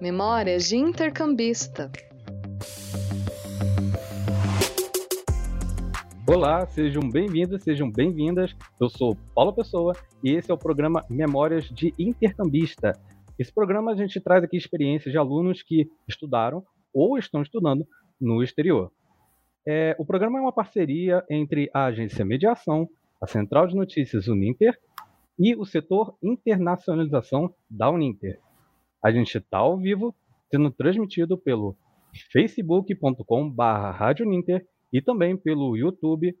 Memórias de Intercambista. Olá, sejam bem-vindos, sejam bem-vindas. Eu sou Paulo Pessoa e esse é o programa Memórias de Intercambista. Esse programa a gente traz aqui experiências de alunos que estudaram ou estão estudando no exterior. É, o programa é uma parceria entre a agência Mediação, a Central de Notícias Uninter e o setor internacionalização da Uninter. A gente está ao vivo, sendo transmitido pelo facebook.com.br Ninter e também pelo youtube.com.br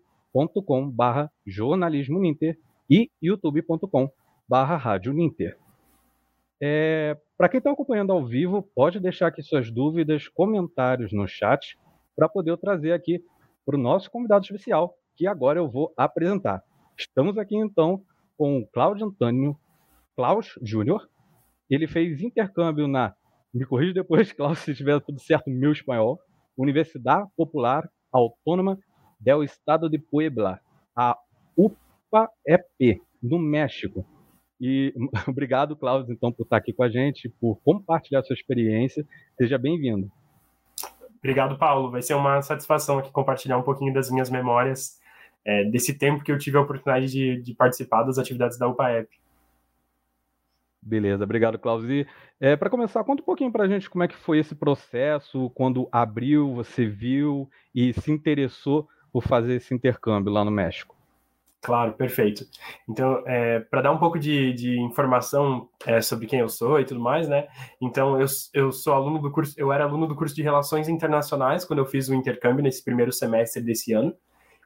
jornalismo Ninter e youtube.com.br Ninter. É, Para quem está acompanhando ao vivo, pode deixar aqui suas dúvidas, comentários no chat, para poder eu trazer aqui para o nosso convidado especial, que agora eu vou apresentar. Estamos aqui então com o Cláudio Antônio Klaus Júnior, ele fez intercâmbio na, me corrija depois, Cláudio, se estiver tudo certo meu espanhol, Universidade Popular Autônoma del Estado de Puebla, a UPAEP, no México. E obrigado, Cláudio, então, por estar aqui com a gente, por compartilhar sua experiência. Seja bem-vindo. Obrigado, Paulo. Vai ser uma satisfação aqui compartilhar um pouquinho das minhas memórias é, desse tempo que eu tive a oportunidade de, de participar das atividades da UPAEP. Beleza, obrigado, Klaus. É, para começar, conta um pouquinho para a gente como é que foi esse processo, quando abriu, você viu e se interessou por fazer esse intercâmbio lá no México. Claro, perfeito. Então, é, para dar um pouco de, de informação é, sobre quem eu sou e tudo mais, né? Então, eu, eu sou aluno do curso, eu era aluno do curso de Relações Internacionais quando eu fiz o intercâmbio nesse primeiro semestre desse ano.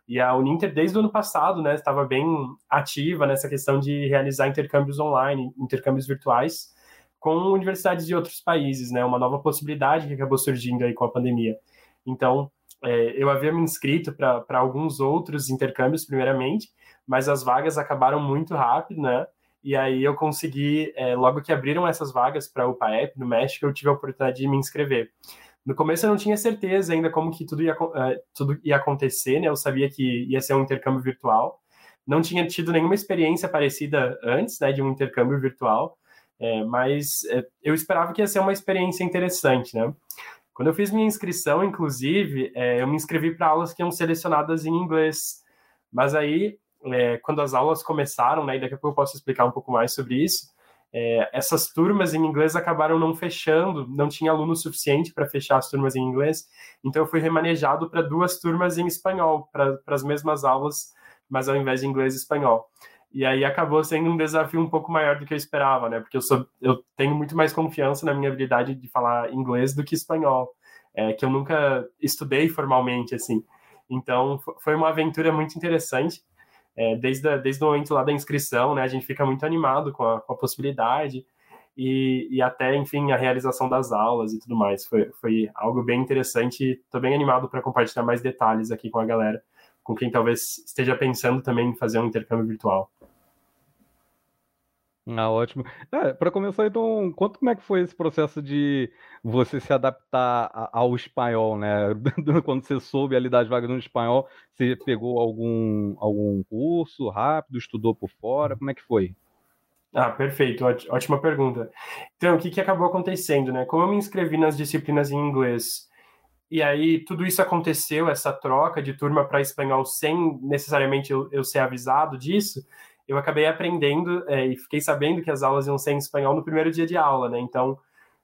E a Uninter, desde o ano passado, né, estava bem ativa nessa questão de realizar intercâmbios online, intercâmbios virtuais, com universidades de outros países, né, uma nova possibilidade que acabou surgindo aí com a pandemia. Então, é, eu havia me inscrito para alguns outros intercâmbios, primeiramente, mas as vagas acabaram muito rápido, né? E aí eu consegui, é, logo que abriram essas vagas para o PAEP no México, eu tive a oportunidade de me inscrever. No começo eu não tinha certeza ainda como que tudo ia, uh, tudo ia acontecer, né? Eu sabia que ia ser um intercâmbio virtual. Não tinha tido nenhuma experiência parecida antes, né, de um intercâmbio virtual, é, mas é, eu esperava que ia ser uma experiência interessante, né? Quando eu fiz minha inscrição, inclusive, é, eu me inscrevi para aulas que iam selecionadas em inglês. Mas aí, é, quando as aulas começaram, né, e daqui a pouco eu posso explicar um pouco mais sobre isso, é, essas turmas em inglês acabaram não fechando, não tinha aluno suficiente para fechar as turmas em inglês, então eu fui remanejado para duas turmas em espanhol, para as mesmas aulas, mas ao invés de inglês espanhol. E aí acabou sendo um desafio um pouco maior do que eu esperava, né? Porque eu, sou, eu tenho muito mais confiança na minha habilidade de falar inglês do que espanhol, é, que eu nunca estudei formalmente, assim. Então, foi uma aventura muito interessante é, desde, a, desde o momento lá da inscrição, né, a gente fica muito animado com a, com a possibilidade e, e, até, enfim, a realização das aulas e tudo mais. Foi, foi algo bem interessante. Estou bem animado para compartilhar mais detalhes aqui com a galera, com quem talvez esteja pensando também em fazer um intercâmbio virtual. Ah, ótimo. É, para começar, então, conta como é que foi esse processo de você se adaptar ao espanhol, né? Quando você soube ali das vagas no espanhol, você pegou algum, algum curso rápido, estudou por fora? Como é que foi? Ah, perfeito, ótima pergunta. Então, o que, que acabou acontecendo, né? Como eu me inscrevi nas disciplinas em inglês, e aí tudo isso aconteceu, essa troca de turma para espanhol, sem necessariamente eu, eu ser avisado disso, eu acabei aprendendo é, e fiquei sabendo que as aulas iam ser em espanhol no primeiro dia de aula, né? Então,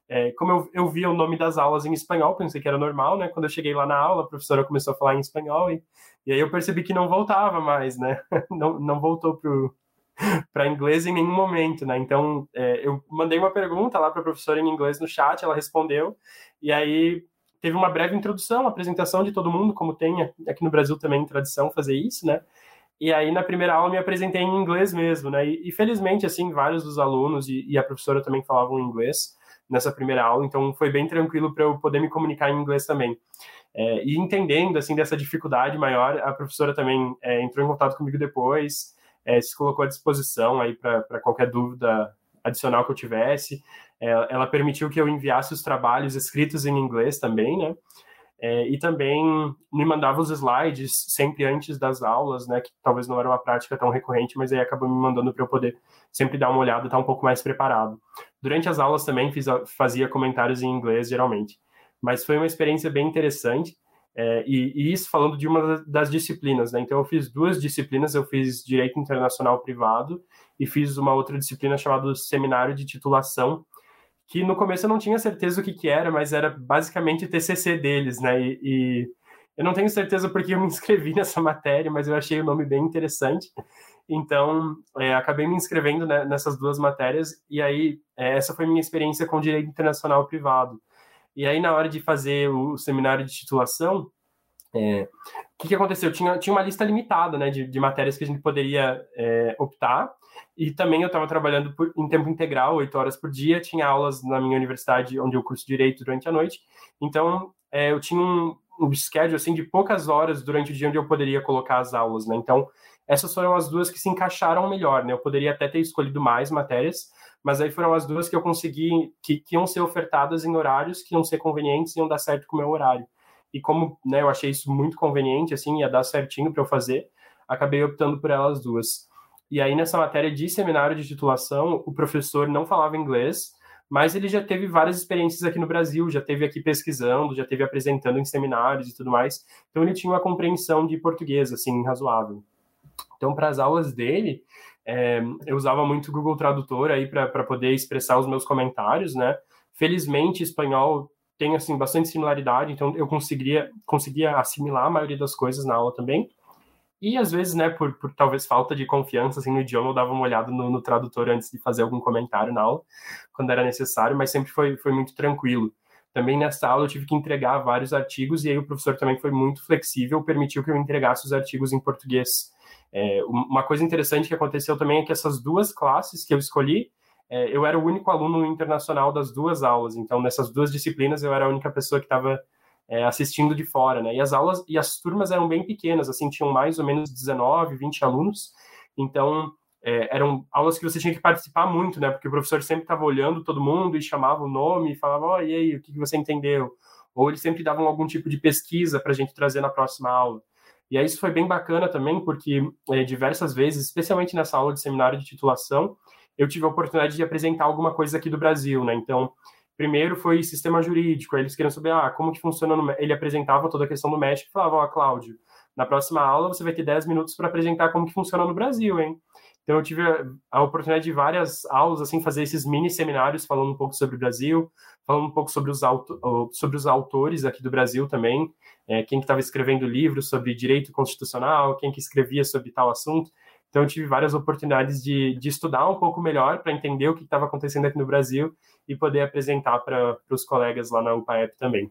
é, como eu, eu vi o nome das aulas em espanhol, pensei que era normal, né? Quando eu cheguei lá na aula, a professora começou a falar em espanhol e, e aí eu percebi que não voltava mais, né? não, não voltou pro para inglês em nenhum momento, né? Então, é, eu mandei uma pergunta lá para a professora em inglês no chat, ela respondeu, e aí teve uma breve introdução, apresentação de todo mundo, como tem aqui no Brasil também tradição fazer isso, né? E aí, na primeira aula, me apresentei em inglês mesmo, né? E, e felizmente, assim, vários dos alunos e, e, a professora também falavam inglês nessa primeira aula, então foi bem tranquilo para eu poder me comunicar em inglês também. É, e entendendo, assim, dessa dificuldade maior, a professora também é, entrou em contato comigo depois, é, se colocou à disposição aí para qualquer dúvida adicional que eu tivesse. É, ela permitiu que eu enviasse os trabalhos escritos em inglês também, né? É, e também me mandava os slides sempre antes das aulas, né, que talvez não era uma prática tão recorrente, mas aí acabou me mandando para eu poder sempre dar uma olhada, estar tá um pouco mais preparado. Durante as aulas também fiz, fazia comentários em inglês, geralmente. Mas foi uma experiência bem interessante, é, e, e, isso falando de uma das disciplinas, né? Então eu fiz duas disciplinas, eu fiz Direito Internacional Privado e fiz uma outra disciplina chamada Seminário de Titulação, que no começo eu não tinha certeza o que, que era, mas era basicamente TCC deles, né? E, e, eu não tenho certeza porque eu me inscrevi nessa matéria, mas eu achei o nome bem interessante. Então, é, acabei me inscrevendo né, nessas duas matérias, e aí é, essa foi minha experiência com direito internacional privado. E aí, na hora de fazer o seminário de titulação, é, o que, que aconteceu? Tinha, tinha uma lista limitada né, de, de matérias que a gente poderia é, optar, e também eu estava trabalhando por, em tempo integral, oito horas por dia, tinha aulas na minha universidade, onde eu curso Direito durante a noite, então é, eu tinha um, um schedule assim, de poucas horas durante o dia onde eu poderia colocar as aulas, né? Então, essas foram as duas que se encaixaram melhor, né? Eu poderia até ter escolhido mais matérias, mas aí foram as duas que eu consegui, que, que iam ser ofertadas em horários que iam ser convenientes e iam dar certo com o meu horário e como né, eu achei isso muito conveniente, assim, ia dar certinho para eu fazer, acabei optando por elas duas. E aí, nessa matéria de seminário de titulação, o professor não falava inglês, mas ele já teve várias experiências aqui no Brasil, já teve aqui pesquisando, já teve apresentando em seminários e tudo mais. Então, ele tinha uma compreensão de português, assim, razoável. Então, para as aulas dele, é, eu usava muito o Google Tradutor aí para poder expressar os meus comentários, né? Felizmente, espanhol tem assim bastante similaridade, então eu conseguiria conseguia assimilar a maioria das coisas na aula também. E às vezes, né, por, por talvez falta de confiança assim, no idioma, eu dava uma olhada no, no, tradutor antes de fazer algum comentário na aula, quando era necessário, mas sempre foi, foi muito tranquilo. Também nessa aula eu tive que entregar vários artigos e aí o professor também foi muito flexível, permitiu que eu entregasse os artigos em português. É, uma coisa interessante que aconteceu também é que essas duas classes que eu escolhi, é, eu era o único aluno internacional das duas aulas, então nessas duas disciplinas eu era a única pessoa que estava é, assistindo de fora, né? E as aulas e as turmas eram bem pequenas, assim, tinham mais ou menos 19, 20 alunos, então é, eram aulas que você tinha que participar muito, né? Porque o professor sempre estava olhando todo mundo e chamava o nome e falava, ó, oh, e aí, o que, que você entendeu? Ou eles sempre davam algum tipo de pesquisa para a gente trazer na próxima aula. E aí isso foi bem bacana também, porque é, diversas vezes, especialmente nessa aula de seminário de titulação, eu tive a oportunidade de apresentar alguma coisa aqui do Brasil, né? Então, primeiro foi sistema jurídico, eles queriam saber, ah, como que funciona no... Ele apresentava toda a questão do México e falava, ó, oh, Cláudio, na próxima aula você vai ter 10 minutos para apresentar como que funciona no Brasil, hein? Então eu tive a oportunidade de várias aulas, assim, fazer esses mini seminários falando um pouco sobre o Brasil, falando um pouco sobre os, auto... sobre os autores aqui do Brasil também, é, quem que estava escrevendo livros sobre direito constitucional, quem que escrevia sobre tal assunto. Então, eu tive várias oportunidades de, de estudar um pouco melhor para entender o que estava acontecendo aqui no Brasil e poder apresentar para os colegas lá na UPAEP também.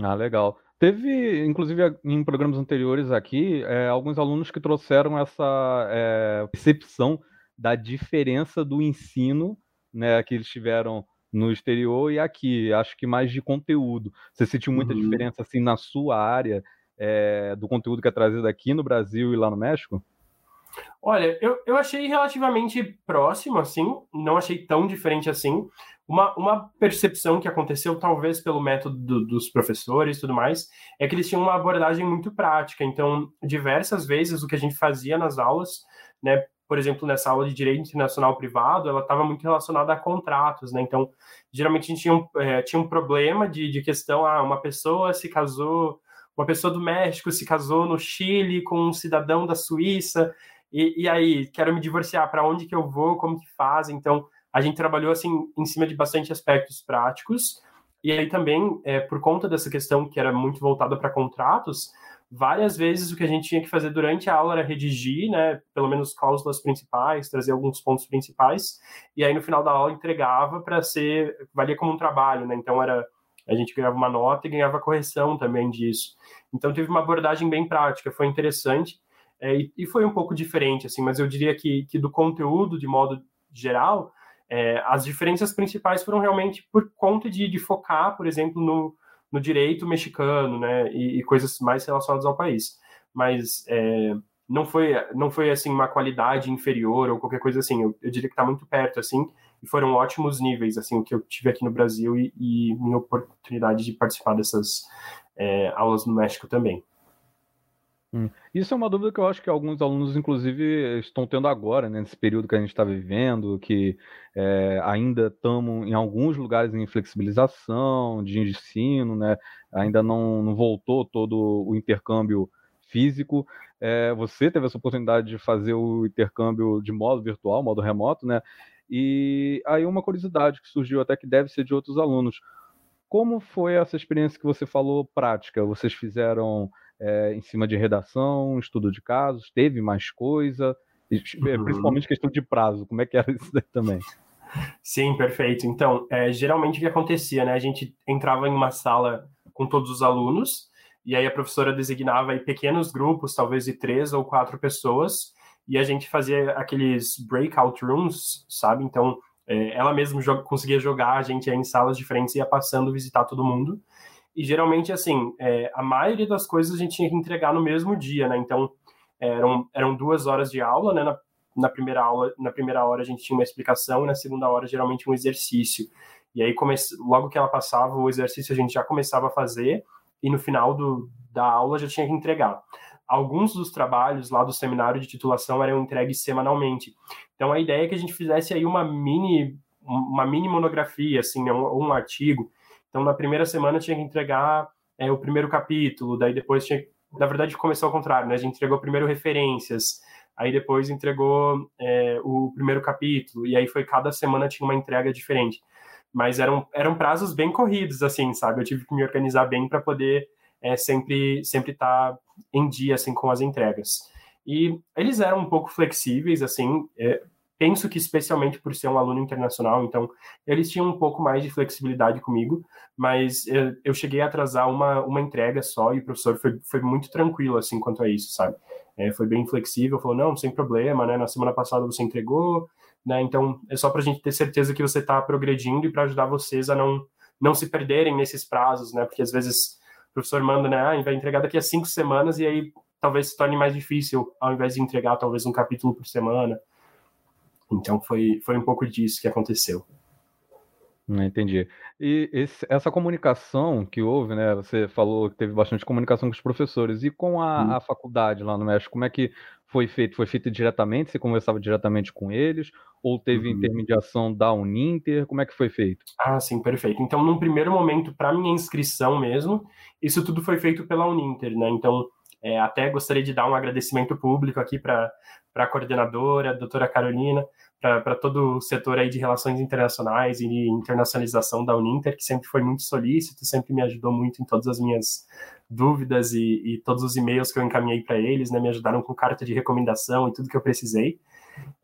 Ah, legal. Teve, inclusive, em programas anteriores aqui, é, alguns alunos que trouxeram essa é, percepção da diferença do ensino né, que eles tiveram no exterior e aqui. Acho que mais de conteúdo. Você sentiu muita uhum. diferença assim na sua área é, do conteúdo que é trazido aqui no Brasil e lá no México? Olha, eu, eu achei relativamente próximo, assim, não achei tão diferente assim. Uma, uma percepção que aconteceu, talvez pelo método do, dos professores e tudo mais, é que eles tinham uma abordagem muito prática. Então, diversas vezes o que a gente fazia nas aulas, né, por exemplo, nessa aula de Direito Internacional Privado, ela estava muito relacionada a contratos, né? Então, geralmente a gente tinha um, é, tinha um problema de, de questão, ah, uma pessoa se casou, uma pessoa do México se casou no Chile com um cidadão da Suíça, e, e aí, quero me divorciar, para onde que eu vou, como que faz? Então, a gente trabalhou, assim, em cima de bastante aspectos práticos, e aí também, é, por conta dessa questão que era muito voltada para contratos, várias vezes o que a gente tinha que fazer durante a aula era redigir, né, pelo menos cláusulas principais, trazer alguns pontos principais, e aí no final da aula entregava para ser, valia como um trabalho, né, então era, a gente ganhava uma nota e ganhava correção também disso. Então teve uma abordagem bem prática, foi interessante, é, e, e, foi um pouco diferente, assim, mas eu diria que, que do conteúdo, de modo geral, é, as diferenças principais foram realmente por conta de, de focar, por exemplo, no, no direito mexicano, né, e, e, coisas mais relacionadas ao país. Mas é, não foi, não foi assim uma qualidade inferior ou qualquer coisa assim. Eu, eu diria que está muito perto, assim, e foram ótimos níveis, assim, o que eu tive aqui no Brasil e, e minha oportunidade de participar dessas é, aulas no México também. Hum. Isso é uma dúvida que eu acho que alguns alunos, inclusive, estão tendo agora, né, nesse período que a gente está vivendo, que é, ainda estamos em alguns lugares em flexibilização de ensino, né, ainda não, não voltou todo o intercâmbio físico. É, você teve essa oportunidade de fazer o intercâmbio de modo virtual, modo remoto, né? E aí uma curiosidade que surgiu até que deve ser de outros alunos. Como foi essa experiência que você falou prática? Vocês fizeram é, em cima de redação, estudo de casos, teve mais coisa, uhum. principalmente questão de prazo, como é que era isso também? Sim, perfeito. Então, é, geralmente o que acontecia, né? A gente entrava em uma sala com todos os alunos, e aí a professora designava aí pequenos grupos, talvez de três ou quatro pessoas, e a gente fazia aqueles breakout rooms, sabe? Então, é, ela mesma conseguia jogar a gente em salas diferentes e ia passando visitar todo mundo. E geralmente, assim, é, a maioria das coisas a gente tinha que entregar no mesmo dia, né? Então, eram, eram duas horas de aula, né? Na, na, primeira aula, na primeira hora a gente tinha uma explicação e na segunda hora geralmente um exercício. E aí, logo que ela passava o exercício, a gente já começava a fazer e no final do, da aula já tinha que entregar. Alguns dos trabalhos lá do seminário de titulação eram entregues semanalmente. Então, a ideia é que a gente fizesse aí uma mini uma mini monografia, assim, né? um, um artigo, então, na primeira semana tinha que entregar é, o primeiro capítulo, daí depois tinha, na verdade, começou ao contrário, né? A gente entregou primeiro referências, aí depois entregou é, o primeiro capítulo, e aí foi cada semana tinha uma entrega diferente. Mas eram, eram prazos bem corridos, assim, sabe? Eu tive que me organizar bem para poder é, sempre sempre estar tá em dia, assim, com as entregas. E eles eram um pouco flexíveis, assim, é, penso que especialmente por ser um aluno internacional, então eles tinham um pouco mais de flexibilidade comigo, mas eu, eu cheguei a atrasar uma, uma entrega só e o professor foi, foi muito tranquilo assim quanto a isso, sabe? É, foi bem flexível, falou não, sem problema, né? Na semana passada você entregou, né? Então é só para a gente ter certeza que você está progredindo e para ajudar vocês a não não se perderem nesses prazos, né? Porque às vezes o professor manda, né? Ah, vai entregar daqui a cinco semanas e aí talvez se torne mais difícil ao invés de entregar talvez um capítulo por semana. Então foi, foi um pouco disso que aconteceu. Entendi. E esse, essa comunicação que houve, né? Você falou que teve bastante comunicação com os professores. E com a, hum. a faculdade lá no México, como é que foi feito? Foi feito diretamente? Você conversava diretamente com eles? Ou teve uhum. intermediação da Uninter? Como é que foi feito? Ah, sim, perfeito. Então, num primeiro momento, para minha inscrição mesmo, isso tudo foi feito pela Uninter, né? Então, é, até gostaria de dar um agradecimento público aqui para a coordenadora, a doutora Carolina, para todo o setor aí de relações internacionais e internacionalização da Uninter, que sempre foi muito solícito, sempre me ajudou muito em todas as minhas dúvidas e, e todos os e-mails que eu encaminhei para eles, né, me ajudaram com carta de recomendação e tudo que eu precisei.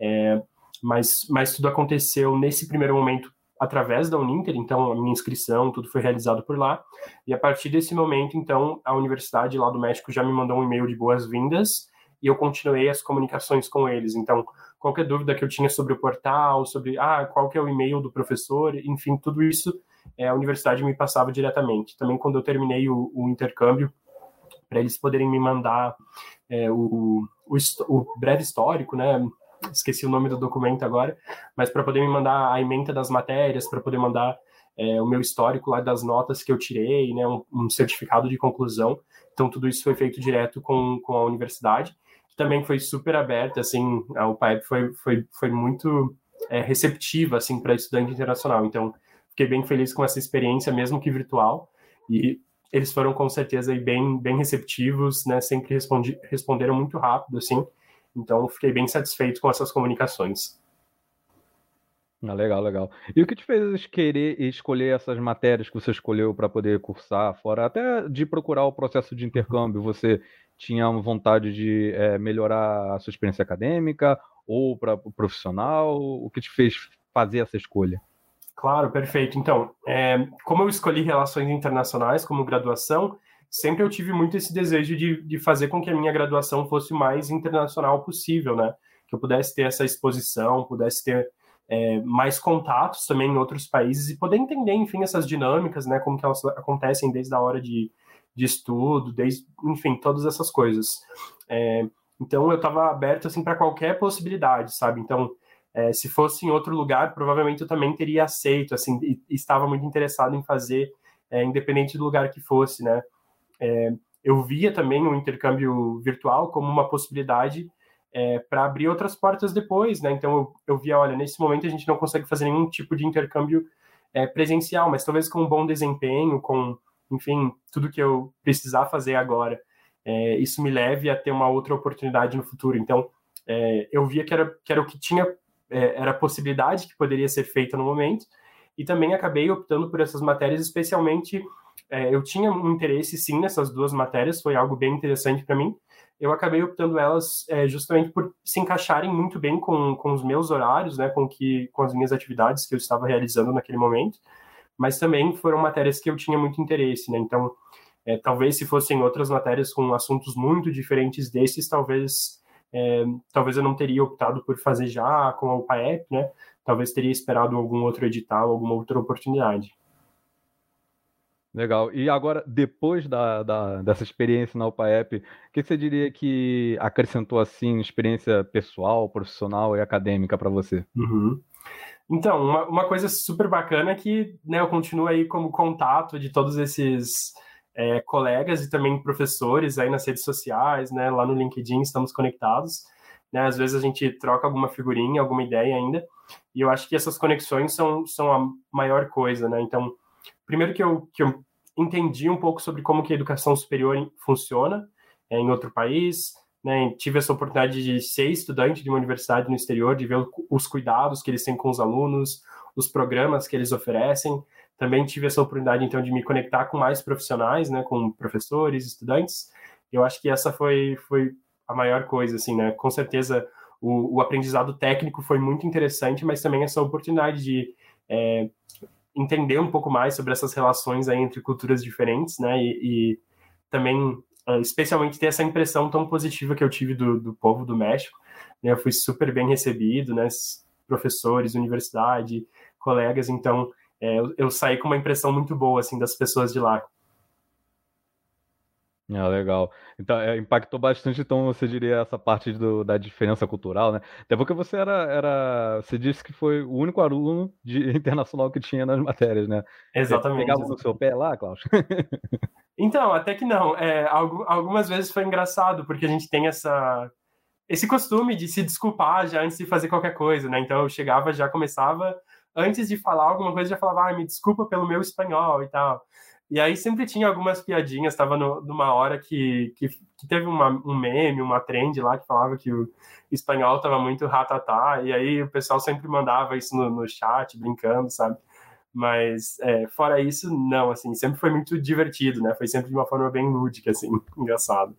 É, mas, mas tudo aconteceu nesse primeiro momento através da Uninter, então a minha inscrição, tudo foi realizado por lá. E a partir desse momento, então, a universidade lá do México já me mandou um e-mail de boas-vindas e eu continuei as comunicações com eles. Então, qualquer dúvida que eu tinha sobre o portal, sobre ah, qual que é o e-mail do professor, enfim, tudo isso é, a universidade me passava diretamente. Também quando eu terminei o, o intercâmbio, para eles poderem me mandar é, o, o, o breve histórico, né? Esqueci o nome do documento agora, mas para poder me mandar a emenda das matérias, para poder mandar é, o meu histórico lá das notas que eu tirei, né, um, um, certificado de conclusão. Então, tudo isso foi feito direto com, com a universidade, que também foi super aberta, assim, o PAEP foi, foi, foi muito é, receptiva, assim, para estudante internacional. Então, fiquei bem feliz com essa experiência, mesmo que virtual, e eles foram, com certeza, bem, bem receptivos, né, sempre respondi, responderam muito rápido, assim, então, fiquei bem satisfeito com essas comunicações. Ah, legal, legal. E o que te fez querer escolher essas matérias que você escolheu para poder cursar fora, até de procurar o processo de intercâmbio? Você tinha vontade de é, melhorar a sua experiência acadêmica ou para o profissional? O que te fez fazer essa escolha? Claro, perfeito. Então, é, como eu escolhi relações internacionais como graduação, sempre eu tive muito esse desejo de, de fazer com que a minha graduação fosse o mais internacional possível, né? Que eu pudesse ter essa exposição, pudesse ter é, mais contatos também em outros países e poder entender, enfim, essas dinâmicas, né? Como que elas acontecem desde a hora de, de estudo, desde, enfim, todas essas coisas. É, então eu estava aberto assim para qualquer possibilidade, sabe? Então É, se fosse em outro lugar, provavelmente eu também teria aceito, assim, e, estava muito interessado em fazer, é, independente do lugar que fosse, né? É, eu via também o intercâmbio virtual como uma possibilidade é, para abrir outras portas depois, né? Então eu, eu via, olha, nesse momento a gente não consegue fazer nenhum tipo de intercâmbio é, presencial, mas talvez com um bom desempenho, com, enfim, tudo que eu precisar fazer agora, é, isso me leve a ter uma outra oportunidade no futuro. Então é, eu via que era, que era o que tinha, é, era a possibilidade que poderia ser feita no momento, e também acabei optando por essas matérias, especialmente é, eu tinha um interesse sim nessas duas matérias, foi algo bem interessante para mim. Eu acabei optando elas é, justamente por se encaixarem muito bem com, com os meus horários, né, com, que, com as minhas atividades que eu estava realizando naquele momento, mas também foram matérias que eu tinha muito interesse, né, então é, talvez se fossem outras matérias com assuntos muito diferentes desses, talvez é, talvez eu não teria optado por fazer já com a UPAEP, né, talvez teria esperado algum outro edital, alguma outra oportunidade. Legal. E agora, depois da, da, dessa experiência na UPAEP, o que você diria que acrescentou assim experiência pessoal, profissional e acadêmica para você? Uhum. Então, uma, uma, coisa super bacana é que né, eu continuo aí como contato de todos esses é, colegas e também professores aí nas redes sociais, né, lá no LinkedIn estamos conectados. Né, às vezes a gente troca alguma figurinha, alguma ideia ainda, e eu acho que essas conexões são, são a maior coisa, né? Então, primeiro que eu, que eu entendi um pouco sobre como que a educação superior funciona é, em outro país, né, tive essa oportunidade de ser estudante de uma universidade no exterior, de ver os cuidados que eles têm com os alunos, os programas que eles oferecem. Também tive essa oportunidade, então, de me conectar com mais profissionais, né, com professores, estudantes. Eu acho que essa foi, foi a maior coisa, assim, né? Com certeza, o, o aprendizado técnico foi muito interessante, mas também essa oportunidade de é, entender um pouco mais sobre essas relações aí entre culturas diferentes, né? E, e também, uh, especialmente, ter essa impressão tão positiva que eu tive do, do povo do México. Né? Eu fui super bem recebido, né? Professores, universidade, colegas. Então, é, eu, eu saí com uma impressão muito boa, assim, das pessoas de lá. Ah, legal. Então, é, impactou bastante, então, você diria, essa parte do, da diferença cultural, né? Até porque você era, era. Você disse que foi o único aluno de internacional que tinha nas matérias, né? Exatamente. Você pegava no seu pé lá, Klaus? então, até que não. É, algumas vezes foi engraçado, porque a gente tem essa. Esse costume de se desculpar já antes de fazer qualquer coisa, né? Então eu chegava, já começava, antes de falar alguma coisa, já falava, ah, me desculpa pelo meu espanhol e tal. E aí sempre tinha algumas piadinhas, estava numa hora que, que, que teve uma, um meme, uma trend lá que falava que o espanhol estava muito ratatá, e aí o pessoal sempre mandava isso no, no chat, brincando, sabe? Mas é, fora isso, não, assim, sempre foi muito divertido, né? Foi sempre de uma forma bem lúdica, assim, engraçado.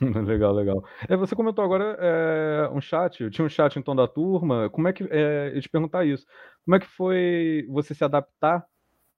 legal, legal. É, você comentou agora é, um chat, tinha um chat então da turma. Como é que é, eu te perguntar isso? Como é que foi você se adaptar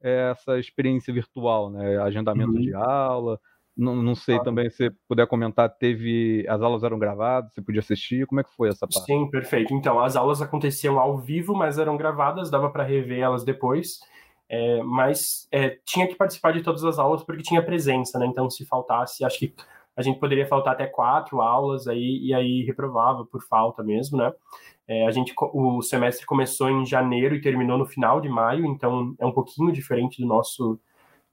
essa experiência virtual, né? Agendamento uhum. de aula. Não, não sei ah. também se puder comentar, teve. As aulas eram gravadas, você podia assistir, como é que foi essa parte? Sim, perfeito. Então, as aulas aconteciam ao vivo, mas eram gravadas, dava para rever elas depois. É, mas é, tinha que participar de todas as aulas porque tinha presença, né? Então, se faltasse, acho que a gente poderia faltar até quatro aulas aí e aí reprovava por falta mesmo, né? É, a gente, o semestre começou em janeiro e terminou no final de maio, então é um pouquinho diferente do nosso,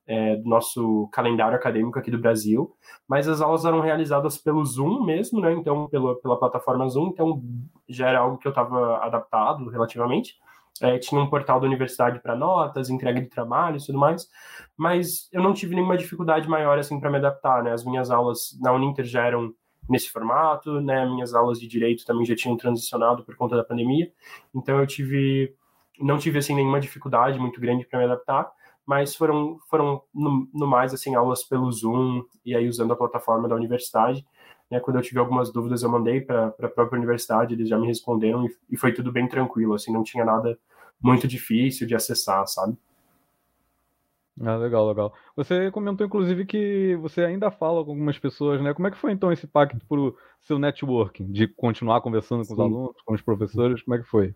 é, do nosso calendário acadêmico aqui do Brasil, mas as aulas eram realizadas pelo Zoom mesmo, né? Então, pela, pela plataforma Zoom, então já era algo que eu estava adaptado relativamente. É, tinha um portal da universidade para notas, entrega de trabalho e tudo mais, mas eu não tive nenhuma dificuldade maior assim para me adaptar, né? As minhas aulas na Uninter já eram nesse formato, né? Minhas aulas de direito também já tinham transicionado por conta da pandemia, então eu tive não tive assim nenhuma dificuldade muito grande para me adaptar, mas foram foram no, no, mais assim aulas pelo Zoom e aí usando a plataforma da universidade. Né, quando eu tive algumas dúvidas, eu mandei para a própria universidade, eles já me responderam e, e foi tudo bem tranquilo, assim, não tinha nada muito difícil de acessar, sabe? Ah, legal, legal. Você comentou, inclusive, que você ainda fala com algumas pessoas, né? Como é que foi, então, esse pacto para o seu networking? De continuar conversando com Sim. os alunos, com os professores? Como é que foi?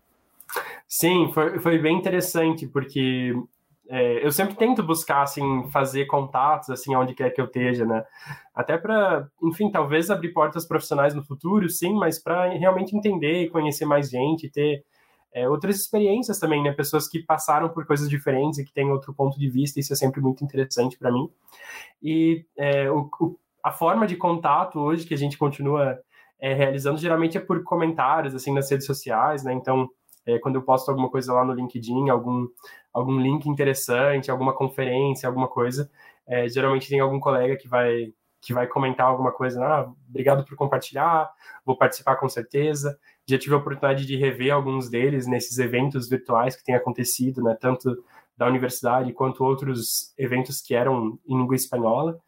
Sim, foi, foi bem interessante, porque é, eu sempre tento buscar, assim, fazer contatos, assim, onde quer que eu esteja, né? Até para, enfim, talvez abrir portas profissionais no futuro, sim, mas para realmente entender e conhecer mais gente, ter é, outras experiências também, né? Pessoas que passaram por coisas diferentes e que têm outro ponto de vista, isso é sempre muito interessante para mim. E é, o, o, a forma de contato hoje que a gente continua é, realizando geralmente é por comentários, assim, nas redes sociais, né? Então, é, quando eu posto alguma coisa lá no LinkedIn, algum, algum link interessante, alguma conferência, alguma coisa, é, geralmente tem algum colega que vai que vai comentar alguma coisa, ah, obrigado por compartilhar, vou participar com certeza. Já tive a oportunidade de rever alguns deles nesses eventos virtuais que têm acontecido, né, tanto da universidade quanto outros eventos que eram em língua espanhola.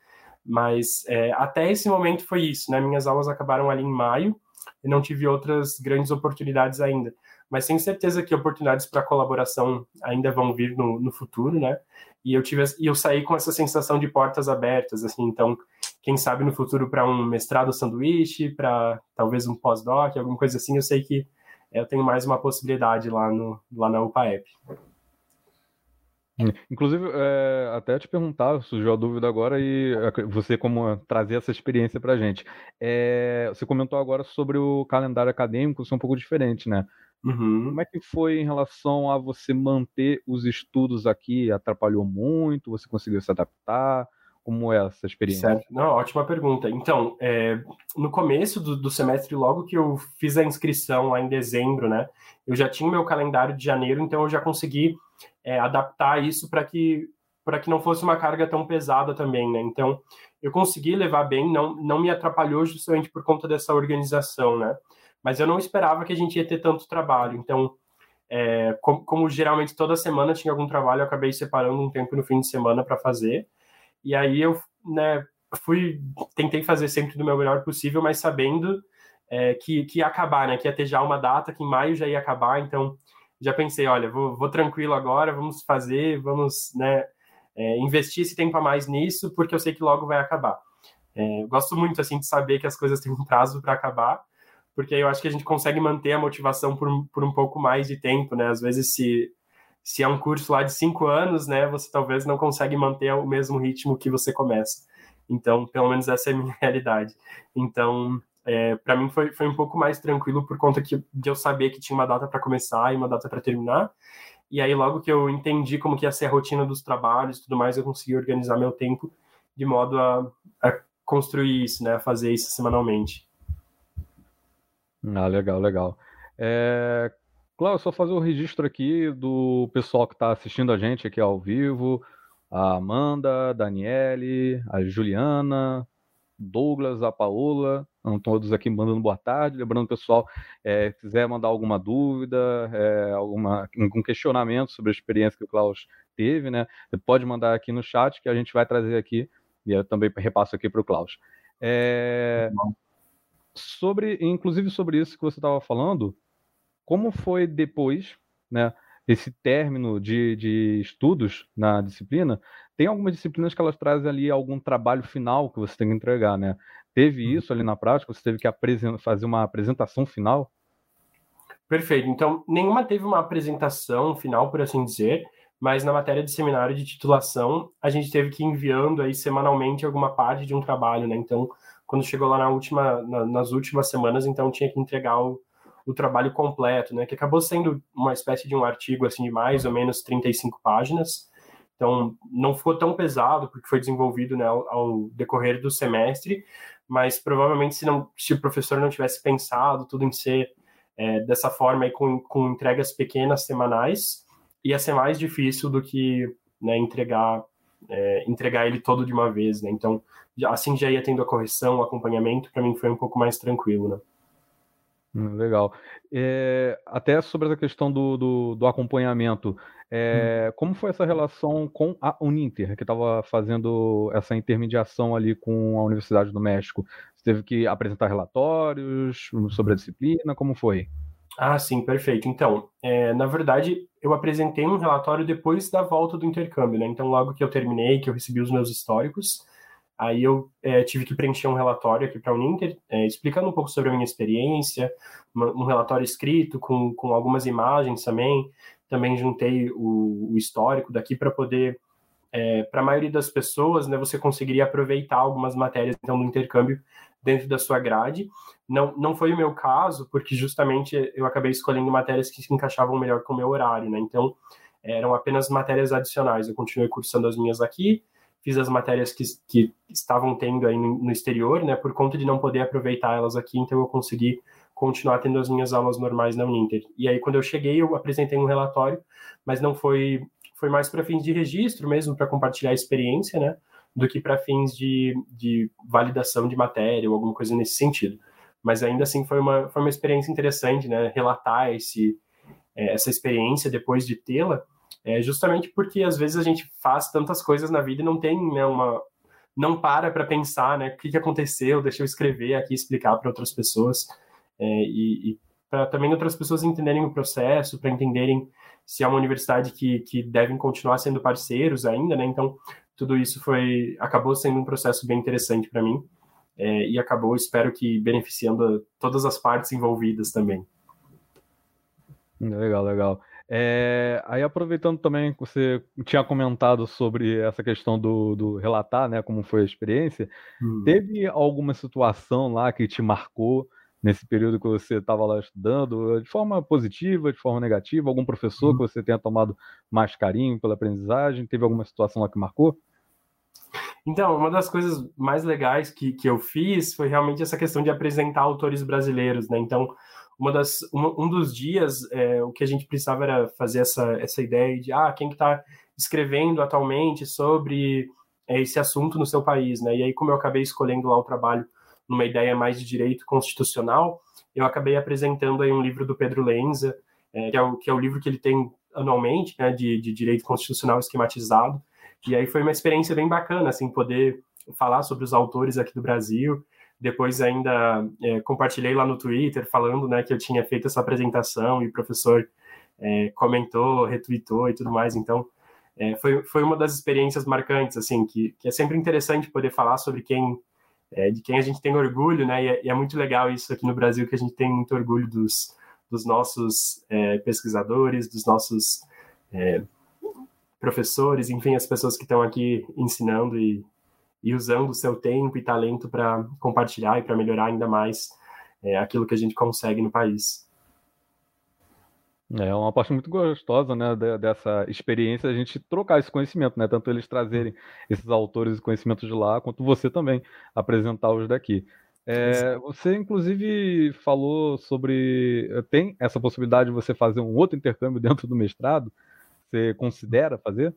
Mas é, até esse momento foi isso, né? Minhas aulas acabaram ali em maio e não tive outras grandes oportunidades ainda. Mas tenho certeza que oportunidades para colaboração ainda vão vir no, no futuro, né? E eu tive e eu saí com essa sensação de portas abertas, assim. Então, quem sabe no futuro para um mestrado sanduíche, para talvez um pós-doc, alguma coisa assim, eu sei que eu tenho mais uma possibilidade lá, no, lá na UPAEP. Inclusive, é, até te perguntar, surgiu a dúvida agora e você como trazer essa experiência para a gente. É, você comentou agora sobre o calendário acadêmico ser um pouco diferente, né? Uhum. Como é que foi em relação a você manter os estudos aqui? Atrapalhou muito? Você conseguiu se adaptar? Como é essa experiência? Certo. Não, ótima pergunta. Então, é, no começo do, do, semestre, logo que eu fiz a inscrição lá em dezembro, né, eu já tinha meu calendário de janeiro, então eu já consegui é, adaptar isso para que para que não fosse uma carga tão pesada também, né? Então, eu consegui levar bem, não, não me atrapalhou justamente por conta dessa organização, né? Mas eu não esperava que a gente ia ter tanto trabalho. Então, é, como, como, geralmente toda semana tinha algum trabalho, eu acabei separando um tempo no fim de semana para fazer. E aí eu, né, fui, tentei fazer sempre do meu melhor possível, mas sabendo é, que, que ia acabar, né, que ia ter já uma data, que em maio já ia acabar, então já pensei, olha, vou, vou tranquilo agora, vamos fazer, vamos, né, é, investir esse tempo a mais nisso, porque eu sei que logo vai acabar. É, gosto muito, assim, de saber que as coisas têm um prazo para acabar, porque eu acho que a gente consegue manter a motivação por, por um pouco mais de tempo, né, às vezes se se é um curso lá de cinco anos, né, você talvez não consegue manter o mesmo ritmo que você começa. Então, pelo menos essa é a minha realidade. Então, é, para mim foi, foi um pouco mais tranquilo por conta que, de eu saber que tinha uma data para começar e uma data para terminar. E aí, logo que eu entendi como que ia ser a rotina dos trabalhos e tudo mais, eu consegui organizar meu tempo de modo a, a construir isso, né, a fazer isso semanalmente. Ah, legal, legal. É, Cláudio, só fazer o um registro aqui do pessoal que está assistindo a gente aqui ao vivo. A Amanda, a Daniele, a Juliana, Douglas, a Paola, estão todos aqui mandando boa tarde. Lembrando, pessoal, é, se quiser mandar alguma dúvida, é, alguma, algum questionamento sobre a experiência que o Klaus teve, né? Pode mandar aqui no chat que a gente vai trazer aqui e eu também repasso aqui para o Klaus. É, sobre, inclusive sobre isso que você estava falando, como foi depois, né, esse término de, de estudos na disciplina, tem algumas disciplinas que elas trazem ali algum trabalho final que você tem que entregar, né? Teve uhum. isso ali na prática? Você teve que fazer uma apresentação final? Perfeito. Então, nenhuma teve uma apresentação final, por assim dizer, mas na matéria de seminário de titulação, a gente teve que ir enviando aí semanalmente alguma parte de um trabalho, né? Então, quando chegou lá na última, na, nas últimas semanas, então tinha que entregar o, o trabalho completo, né, que acabou sendo uma espécie de um artigo assim de mais ou menos 35 páginas. Então, não ficou tão pesado porque foi desenvolvido né, ao, ao decorrer do semestre, mas provavelmente se, não, se o professor não tivesse pensado tudo em ser é, dessa forma, aí, com, com entregas pequenas semanais, ia ser mais difícil do que né, entregar é, entregar ele todo de uma vez, né? Então, assim já ia tendo a correção, o acompanhamento, para mim foi um pouco mais tranquilo, né? Hum, legal. É, até sobre essa questão do, do, do acompanhamento, é, hum. como foi essa relação com a Uninter, que estava fazendo essa intermediação ali com a Universidade do México? Você teve que apresentar relatórios sobre a disciplina? Como foi? Ah, sim, perfeito. Então, é, na verdade, eu apresentei um relatório depois da volta do intercâmbio, né? Então, logo que eu terminei, que eu recebi os meus históricos, Aí eu é, tive que preencher um relatório aqui para a Uninter, é, explicando um pouco sobre a minha experiência, um relatório escrito com, com algumas imagens também. Também juntei o, o histórico daqui para poder, é, para a maioria das pessoas, né, você conseguiria aproveitar algumas matérias então, do intercâmbio dentro da sua grade. Não, não foi o meu caso, porque justamente eu acabei escolhendo matérias que se encaixavam melhor com o meu horário, né? Então, eram apenas matérias adicionais. Eu continuei cursando as minhas aqui, fiz as matérias que, que estavam tendo aí no, exterior, né? Por conta de não poder aproveitar elas aqui, então eu consegui continuar tendo as minhas aulas normais na Uninter. E aí, quando eu cheguei, eu apresentei um relatório, mas não foi, foi mais para fins de registro mesmo, para compartilhar a experiência, né? Do que para fins de, de validação de matéria ou alguma coisa nesse sentido. Mas ainda assim foi uma, foi uma experiência interessante, né? Relatar esse, é, essa experiência depois de tê-la, é justamente porque às vezes a gente faz tantas coisas na vida e não tem né, uma, não para para pensar, né, o que, que aconteceu, deixa eu escrever aqui, explicar para outras pessoas é, e, e para também outras pessoas entenderem o processo, para entenderem se é uma universidade que, que devem continuar sendo parceiros ainda, né? Então, tudo isso foi acabou sendo um processo bem interessante para mim é, e acabou, espero que beneficiando todas as partes envolvidas também. Legal, legal. É, aí aproveitando também que você tinha comentado sobre essa questão do, do relatar, né, como foi a experiência, hum. teve alguma situação lá que te marcou nesse período que você estava lá estudando, de forma positiva, de forma negativa? Algum professor uhum. que você tenha tomado mais carinho pela aprendizagem? Teve alguma situação lá que marcou? Então, uma das coisas mais legais que, que eu fiz foi realmente essa questão de apresentar autores brasileiros, né? Então, uma das, um, um dos dias, é, o que a gente precisava era fazer essa, essa ideia de, ah, quem está que tá escrevendo atualmente sobre é, esse assunto no seu país, né? E aí, como eu acabei escolhendo lá o trabalho numa ideia mais de direito constitucional, eu acabei apresentando aí um livro do Pedro Lenza, é, que, é o, que é o livro que ele tem anualmente, né, de, de direito constitucional esquematizado, e aí foi uma experiência bem bacana, assim, poder falar sobre os autores aqui do Brasil, depois ainda é, compartilhei lá no Twitter falando, né, que eu tinha feito essa apresentação e o professor é, comentou, retweetou e tudo mais, então é, foi, foi uma das experiências marcantes, assim, que, que é sempre interessante poder falar sobre quem é, de quem a gente tem orgulho, né? E é, e é, muito legal isso aqui no Brasil, que a gente tem muito orgulho dos, dos nossos é, pesquisadores, dos nossos professores, enfim, as pessoas que estão aqui ensinando e, e usando o seu tempo e talento para compartilhar e para melhorar ainda mais é, aquilo que a gente consegue no país. É uma parte muito gostosa, né, dessa experiência, a gente trocar esse conhecimento, né, tanto eles trazerem esses autores e conhecimentos de lá, quanto você também apresentá-los daqui. É, você, inclusive, falou sobre. Tem essa possibilidade de você fazer um outro intercâmbio dentro do mestrado? Você considera fazer?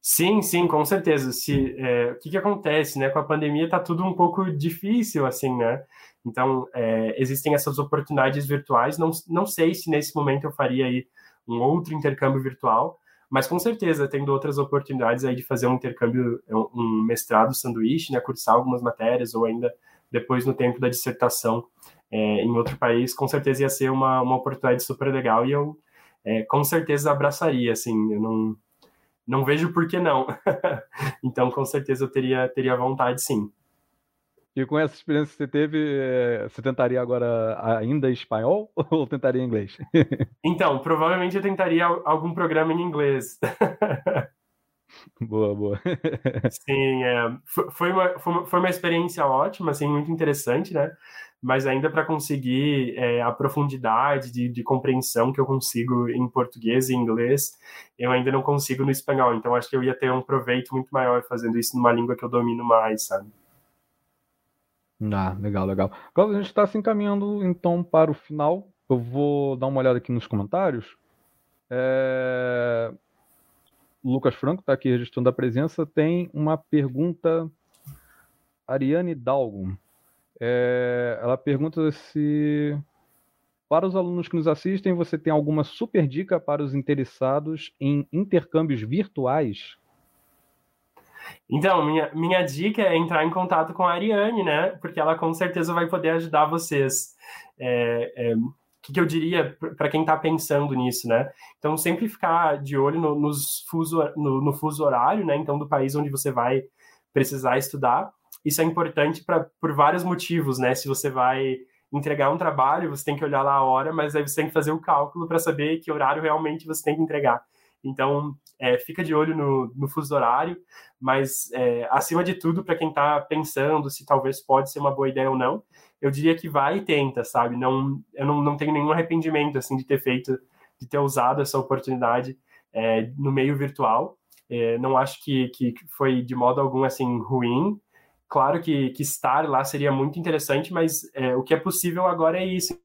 Sim, sim, com certeza. Se, é, o que, que acontece, né? Com a pandemia está tudo um pouco difícil, assim, né? Então, é, existem essas oportunidades virtuais. Não, não sei se nesse momento eu faria aí um outro intercâmbio virtual, mas com certeza, tendo outras oportunidades aí de fazer um intercâmbio, um mestrado sanduíche, né? Cursar algumas matérias ou ainda depois no tempo da dissertação é, em outro país, com certeza ia ser uma, uma oportunidade super legal e eu é, com certeza abraçaria, assim, eu não não vejo por que não. então, com certeza, eu teria, teria vontade, sim. E com essa experiência que você teve, é, você tentaria agora ainda espanhol ou tentaria inglês? então, provavelmente eu tentaria algum programa em inglês. Boa, boa. Sim, é, foi, uma, foi, uma, foi uma experiência ótima, assim, muito interessante, né? Mas ainda para conseguir é, a profundidade de, de, compreensão que eu consigo em português e inglês, eu ainda não consigo no espanhol. Então, acho que eu ia ter um proveito muito maior fazendo isso numa língua que eu domino mais, sabe? Ah, legal, legal. Agora a gente está se encaminhando, então, para o final. Eu vou dar uma olhada aqui nos comentários. É... Lucas Franco está aqui registrando a presença, tem uma pergunta. Ariane Dalgon. É, ela pergunta se, para os alunos que nos assistem, você tem alguma super dica para os interessados em intercâmbios virtuais? Então, minha, minha dica é entrar em contato com a Ariane, né? Porque ela com certeza vai poder ajudar vocês. É, é, que, que eu diria para quem está pensando nisso, né? Então, sempre ficar de olho no, nos fuso, no, no, fuso horário, né? Então, do país onde você vai precisar estudar. Isso é importante pra, por vários motivos, né? Se você vai entregar um trabalho, você tem que olhar lá a hora, mas aí você tem que fazer o cálculo para saber que horário realmente você tem que entregar. Então, é, fica de olho no, no fuso horário, mas é, acima de tudo, para quem está pensando se talvez pode ser uma boa ideia ou não, eu diria que vai e tenta, sabe? Não, eu não, não tenho nenhum arrependimento assim de ter feito, de ter usado essa oportunidade é, no meio virtual. É, não acho que, que foi de modo algum assim ruim. Claro que, que estar lá seria muito interessante, mas é, o que é possível agora é isso.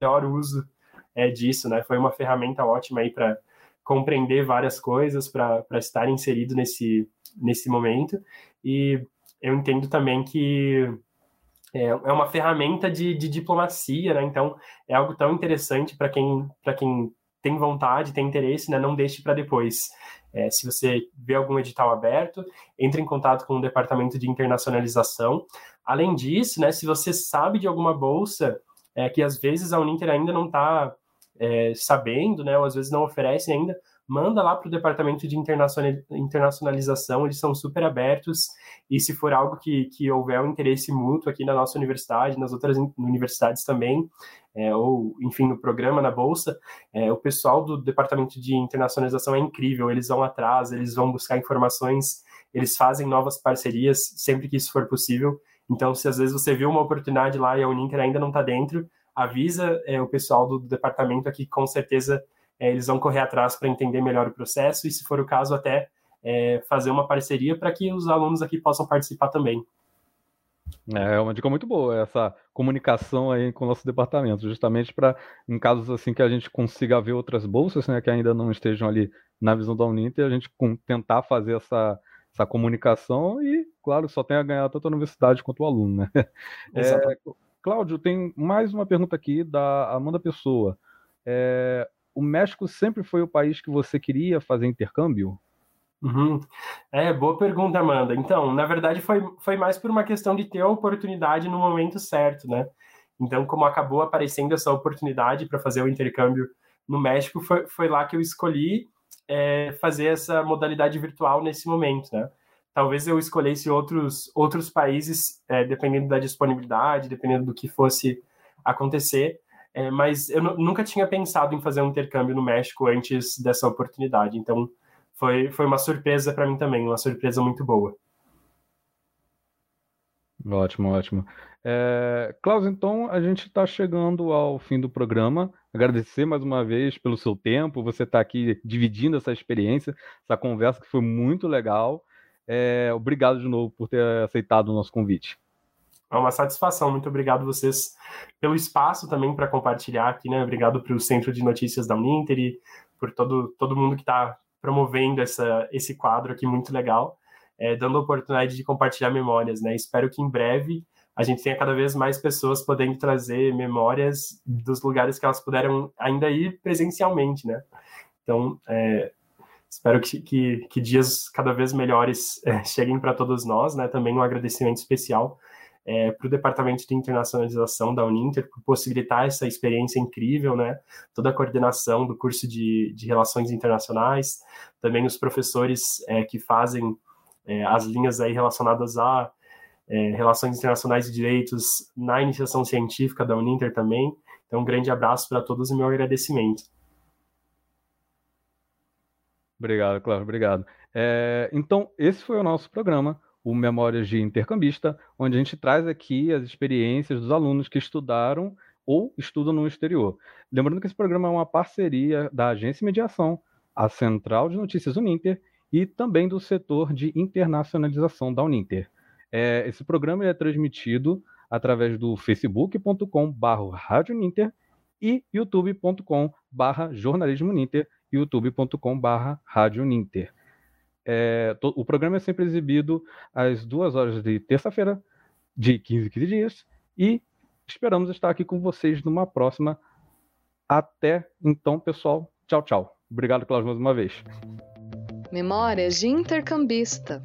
Melhor uso é, disso, né? Foi uma ferramenta ótima aí para compreender várias coisas, para estar inserido nesse, nesse momento. E eu entendo também que é, é uma ferramenta de, de diplomacia, né? Então é algo tão interessante para quem, quem tem vontade, tem interesse, né? Não deixe para depois. É, se você vê algum edital aberto, entre em contato com o departamento de internacionalização. Além disso, né, se você sabe de alguma bolsa é, que às vezes a Uninter ainda não está é, sabendo, né, ou às vezes não oferece ainda, manda lá para o departamento de internacionalização, eles são super abertos, e se for algo que, que houver um interesse mútuo aqui na nossa universidade, nas outras universidades também, é, ou enfim, no programa, na Bolsa, é, o pessoal do departamento de internacionalização é incrível, eles vão atrás, eles vão buscar informações, eles fazem novas parcerias sempre que isso for possível. Então, se às vezes você viu uma oportunidade lá e a Uninter ainda não está dentro, avisa é, o pessoal do departamento aqui, com certeza é, eles vão correr atrás para entender melhor o processo e, se for o caso, até é, fazer uma parceria para que os alunos aqui possam participar também. É uma dica muito boa essa comunicação aí com o nosso departamento, justamente para em casos assim que a gente consiga ver outras bolsas, né, que ainda não estejam ali na visão da Uninter, a gente tentar fazer essa, essa comunicação e, claro, só tem a ganhar tanto a universidade quanto o aluno, né? É, Cláudio, tem mais uma pergunta aqui da Amanda Pessoa. É, o México sempre foi o país que você queria fazer intercâmbio? Uhum. É, boa pergunta, Amanda. Então, na verdade, foi, foi mais por uma questão de ter a oportunidade no momento certo, né? Então, como acabou aparecendo essa oportunidade para fazer o intercâmbio no México, foi, foi lá que eu escolhi é, fazer essa modalidade virtual nesse momento, né? talvez eu escolhesse outros, outros países, é, dependendo da disponibilidade, dependendo do que fosse acontecer. É, mas eu nunca tinha pensado em fazer um intercâmbio no México antes dessa oportunidade. Então, foi, foi uma surpresa para mim também, uma surpresa muito boa. Ótimo, ótimo. É, Klaus, então a gente está chegando ao fim do programa. Agradecer mais uma vez pelo seu tempo, você está aqui dividindo essa experiência, essa conversa que foi muito legal. É, obrigado de novo por ter aceitado o nosso convite. É uma satisfação. Muito obrigado vocês pelo espaço também para compartilhar aqui, né? Obrigado para o Centro de Notícias da Uninter e por todo, todo mundo que está promovendo essa, esse quadro aqui muito legal, é, dando a oportunidade de compartilhar memórias, né? Espero que em breve a gente tenha cada vez mais pessoas podendo trazer memórias dos lugares que elas puderam ainda ir presencialmente, né? Então, é, espero que, que, que, dias cada vez melhores é, cheguem para todos nós, né? Também um agradecimento especial é, para o Departamento de Internacionalização da Uninter por possibilitar essa experiência incrível, né? Toda a coordenação do curso de, de Relações Internacionais, também os professores é, que fazem é, as linhas aí relacionadas a é, Relações Internacionais e Direitos na iniciação científica da Uninter também. Então, um grande abraço para todos e meu agradecimento. Obrigado, Cláudio, obrigado. É, então, esse foi o nosso programa, o Memórias de Intercambista, onde a gente traz aqui as experiências dos alunos que estudaram ou estudam no exterior. Lembrando que esse programa é uma parceria da Agência Mediação, a Central de Notícias Uninter e também do setor de internacionalização da Uninter. É, esse programa é transmitido através do facebook.com.br e youtube.com.br jornalismo Uninter youtube.com.br. É, o programa é sempre exibido às duas horas de terça-feira, de 15 em 15 dias, e esperamos estar aqui com vocês numa próxima. Até então, pessoal. Tchau, tchau. Obrigado, Cláudio, mais uma vez. Memórias de Intercambista.